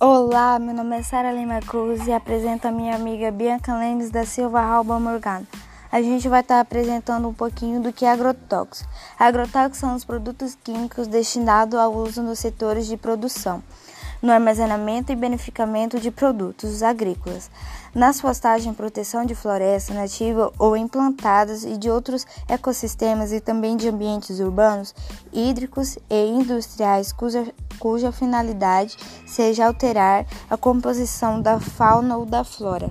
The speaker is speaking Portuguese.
Olá, meu nome é Sara Lima Cruz e apresento a minha amiga Bianca Lemes da Silva Alba Morgana. A gente vai estar apresentando um pouquinho do que é agrotóxico. Agrotóxicos são os produtos químicos destinados ao uso nos setores de produção no armazenamento e beneficiamento de produtos agrícolas, nas postagens e proteção de floresta nativa ou implantadas e de outros ecossistemas e também de ambientes urbanos, hídricos e industriais cuja, cuja finalidade seja alterar a composição da fauna ou da flora.